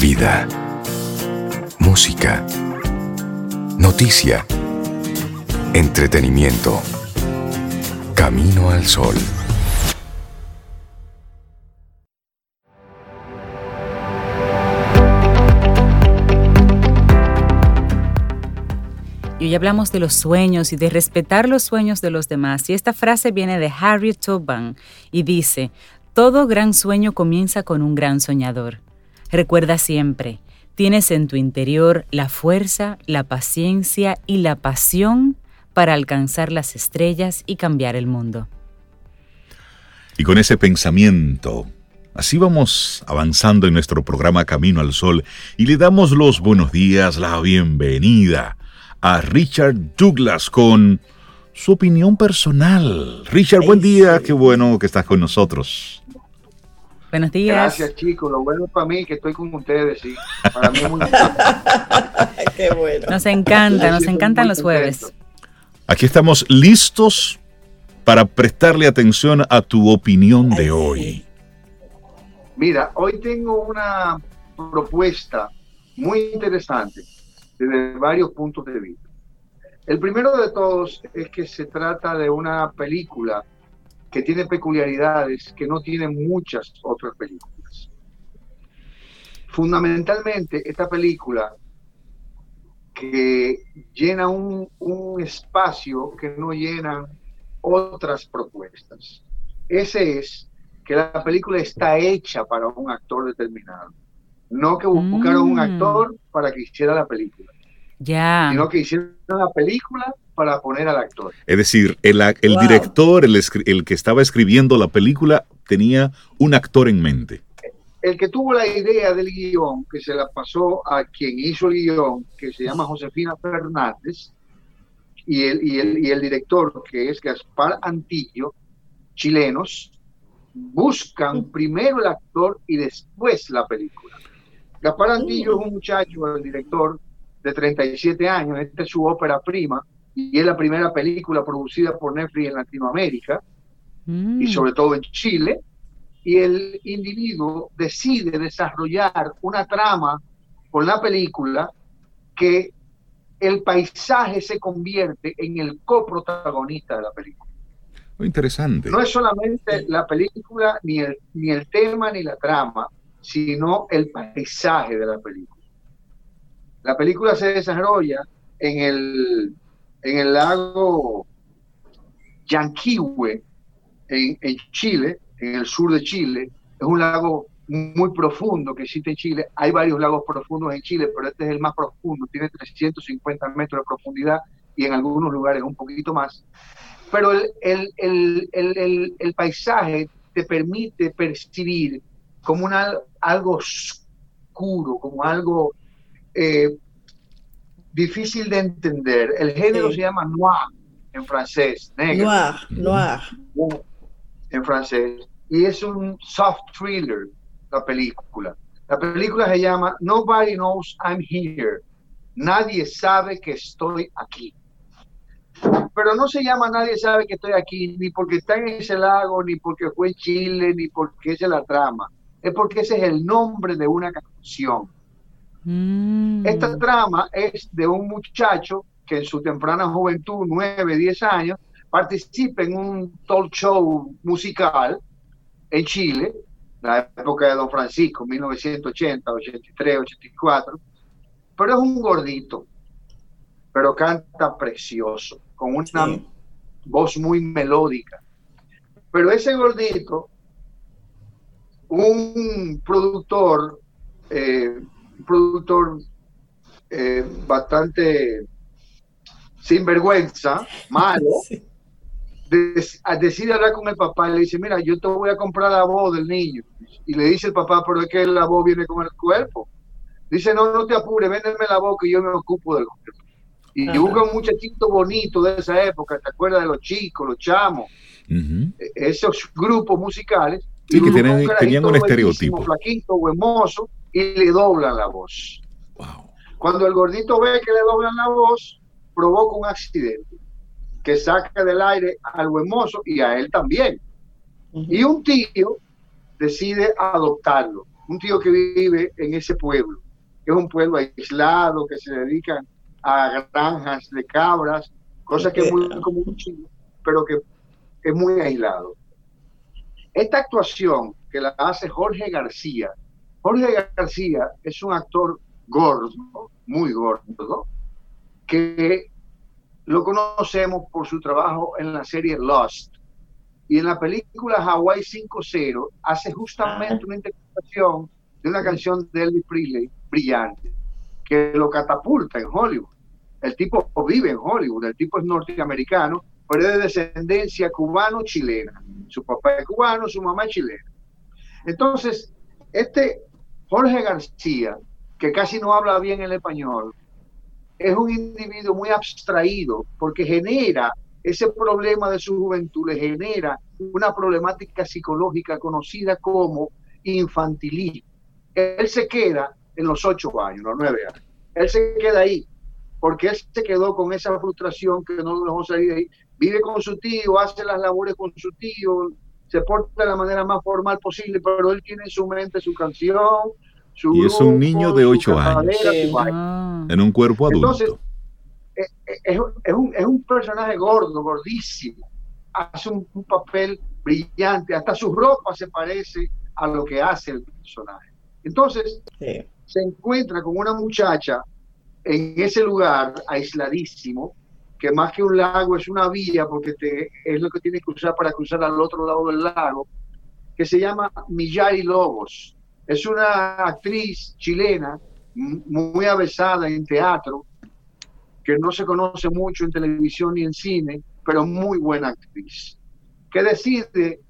Vida. Música. Noticia. Entretenimiento. Camino al sol. Y hoy hablamos de los sueños y de respetar los sueños de los demás. Y esta frase viene de Harriet Tubman y dice, todo gran sueño comienza con un gran soñador. Recuerda siempre, tienes en tu interior la fuerza, la paciencia y la pasión para alcanzar las estrellas y cambiar el mundo. Y con ese pensamiento, así vamos avanzando en nuestro programa Camino al Sol y le damos los buenos días, la bienvenida a Richard Douglas con su opinión personal. Richard, buen día, qué bueno que estás con nosotros. Buenos días. Gracias, chicos. Lo bueno es para mí que estoy con ustedes, sí. Para mí es muy Qué bueno. Nos encanta, nos encantan los jueves. Aquí estamos listos para prestarle atención a tu opinión de hoy. Mira, hoy tengo una propuesta muy interesante desde varios puntos de vista. El primero de todos es que se trata de una película que tiene peculiaridades que no tienen muchas otras películas. Fundamentalmente, esta película que llena un, espacio que no llenan otras propuestas. Ese es que la película está hecha para un actor determinado. No que buscaron un mm. actor para que hiciera la película. Ya. Sino que hicieron la película para poner al actor. Es decir, el, el director, el, el, que estaba escribiendo la película, tenía un actor en mente. El que tuvo la idea del guion, que se la pasó a quien hizo el guion, que se llama Josefina Fernández, y el, y el, y el director, que es Gaspar Antillo, chilenos, buscan primero el actor y después la película. Gaspar Antillo es un muchacho, el director, de 37 años, esta es su ópera prima, y es la primera película producida por Netflix en Latinoamérica y mm. sobre todo en Chile. Y el individuo decide desarrollar una trama con la película que el paisaje se convierte en el coprotagonista de la película. Muy interesante. No es solamente la película, ni el, ni el tema, ni la trama, sino el paisaje de la película. La película se desarrolla en el en el lago Yanquihue, en, Chile, en el sur de Chile. Es un lago muy profundo que existe en Chile. Hay varios lagos profundos en Chile, pero este es el más profundo, tiene 350 metros de profundidad y en algunos lugares un poquito más. Pero el, el, el, el paisaje te permite percibir como una, algo oscuro, como algo eh, difícil de entender. El género se llama noir en francés, negro. Noir, noir. En francés. Y es un soft thriller, la película. La película se llama Nobody Knows I'm Here. Nadie sabe que estoy aquí. Pero no se llama Nadie sabe que estoy aquí, ni porque está en ese lago, ni porque fue en Chile, ni porque esa es la trama. Es porque ese es el nombre de una canción. Mm. Esta trama es de un muchacho que en su temprana juventud, 9, 10 años, participa en un talk show musical en Chile, la época de Don Francisco, 1980, 83, 84, pero es un gordito, pero canta precioso, con una voz muy melódica. Pero ese gordito, un productor eh, un productor eh, bastante sinvergüenza, malo, decide hablar con el papá y le dice, mira, yo te voy a comprar la voz del niño. Y le dice el papá, pero es que la voz viene con el cuerpo. Dice, no, no te apures, véndeme la voz que yo me ocupo del cuerpo. Y busca un muchachito bonito de esa época, ¿te acuerdas de los chicos, los chamos? E, esos grupos musicales. Sí, que tenían un estereotipo. Flaquito, huemoso, y le doblan la voz. Cuando el gordito ve que le doblan la voz, provoca un accidente que saca del aire al hermoso y a él también. Y un tío decide adoptarlo. un tío que vive en ese pueblo, que es un pueblo aislado, que se dedican a granjas de cabras, cosa que es muy común pero que es muy aislado. Esta actuación que la hace Jorge García, Jorge García es un actor gordo, muy gordo, que lo conocemos por su trabajo en la serie Lost. Y en la película Hawaii 5.0 hace justamente una interpretación de una canción de Elvis Presley brillante, que lo catapulta en Hollywood. El tipo vive en Hollywood, el tipo es norteamericano, pero es de descendencia cubano-chilena. Su papá es cubano, su mamá es chilena. Entonces, este Jorge García, que casi no habla bien el español, es un individuo muy abstraído porque genera ese problema de su juventud, le genera una problemática psicológica conocida como infantilismo. Él se queda en los ocho años, los nueve años. Él se queda ahí porque él se quedó con esa frustración que no lo dejó salir de ahí. Vive con su tío, hace las labores con su tío, se porta de la manera más formal posible, pero él tiene en su mente su canción, y es un niño de 8 años. Ah. En un cuerpo adulto. Entonces, eh, eh, es, es, un, es, un, personaje gordo, gordísimo. Hace un, papel brillante. Hasta su ropa se parece a lo que hace el personaje. Entonces, se encuentra con una muchacha en ese lugar aisladísimo, que más que un lago es una vía, porque te, es lo que tienes que usar para cruzar al otro lado del lago, que se llama Millari Lobos es una actriz chilena muy avesada en teatro, que no se conoce mucho en televisión ni en cine, pero muy buena actriz, que decide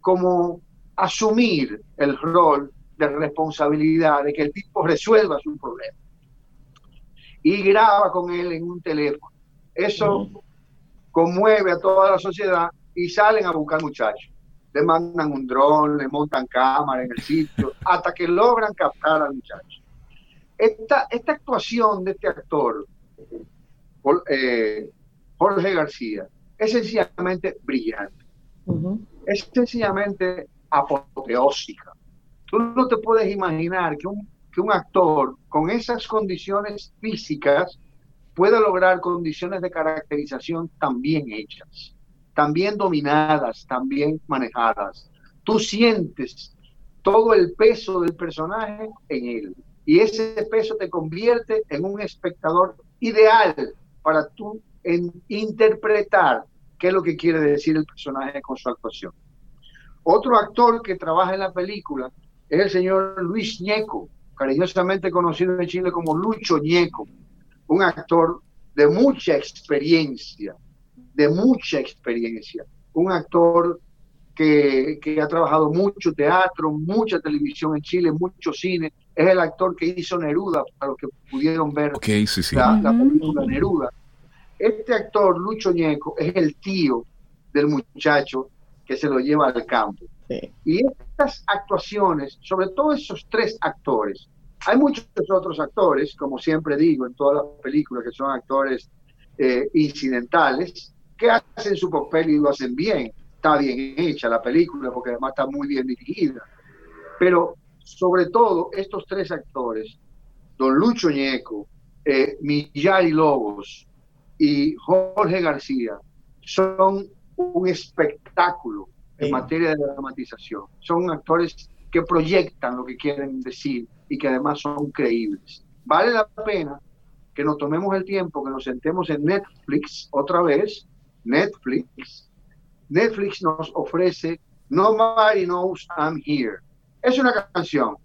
como asumir el rol de responsabilidad de que el tipo resuelva su problema. Y graba con él en un teléfono. Eso conmueve a toda la sociedad y salen a buscar muchachos le mandan un dron, le montan cámara en el sitio, hasta que logran captar al muchacho. Esta, esta actuación de este actor, eh, Jorge García, es sencillamente brillante. Es sencillamente apoteósica. Tú no te puedes imaginar que un, que un actor con esas condiciones físicas pueda lograr condiciones de caracterización tan bien hechas también dominadas, también manejadas. Tú sientes todo el peso del personaje en él y ese peso te convierte en un espectador ideal para tú interpretar qué es lo que quiere decir el personaje con su actuación. Otro actor que trabaja en la película es el señor Luis Ñeco, cariñosamente conocido en Chile como Lucho Ñeco, un actor de mucha experiencia, de mucha experiencia, un actor que, que, ha trabajado mucho teatro, mucha televisión en Chile, mucho cine, es el actor que hizo Neruda, para los que pudieron ver La, película Neruda. Este actor, Lucho Ñeco, es el tío del muchacho que se lo lleva al campo. Y estas actuaciones, sobre todo esos tres actores, hay muchos otros actores, como siempre digo en todas las películas, que son actores eh, incidentales, que hacen su papel y lo hacen bien. Está bien hecha la película porque además está muy bien dirigida. Pero sobre todo estos tres actores, don Lucho Ñeco, eh, Millari Lobos y Jorge García, son un espectáculo en materia de dramatización. Son actores que proyectan lo que quieren decir y que además son creíbles. Vale la pena que nos tomemos el tiempo, que nos sentemos en Netflix otra vez Netflix, Netflix nos ofrece Nobody Knows I'm Here. Es una canción.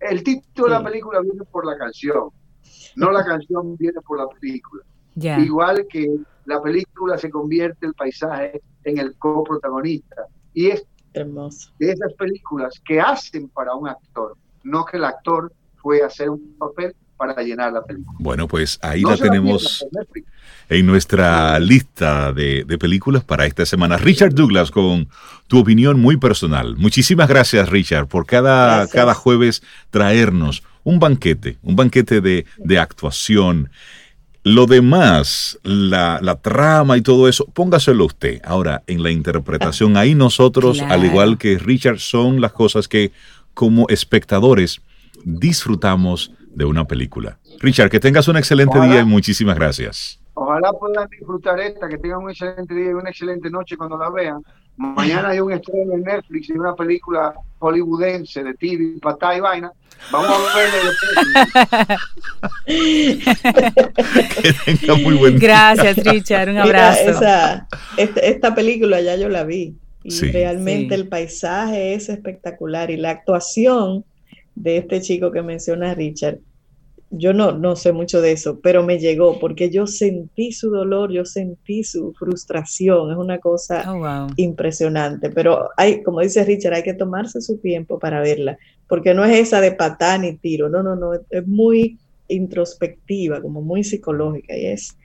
El título de la película viene por la canción, no la canción viene por la película. Igual que la película se convierte el paisaje en el coprotagonista. Y es Hermoso. de esas películas que hacen para un actor, no que el actor fue a hacer un papel para llenar la película. Bueno, pues ahí la tenemos en nuestra lista de, películas para esta semana. Richard Douglas, con tu opinión muy personal. Muchísimas gracias, Richard, por cada, cada jueves traernos un banquete, un banquete de, de actuación. Lo demás, la, la, trama y todo eso, póngaselo usted. Ahora, en la interpretación, ahí nosotros, al igual que Richard, son las cosas que como espectadores disfrutamos de una película. Richard, que tengas un excelente día y muchísimas gracias. Ojalá puedan disfrutar esta, que tengan un excelente día y una excelente noche cuando la vean. Mañana hay un estreno en Netflix de una película hollywoodense de TV, patá y vaina. Vamos a verla que tenga muy buen día. Gracias, Richard. Un abrazo. esa, esta, película ya yo la vi. Y realmente el paisaje es espectacular y la actuación de este chico que menciona Richard yo no, no sé mucho de eso, pero me llegó porque yo sentí su dolor, yo sentí su frustración, es una cosa oh, impresionante, pero hay, como dice Richard, hay que tomarse su tiempo para verla, porque no es esa de patán y tiro, no, no, no, es muy introspectiva, como muy psicológica y es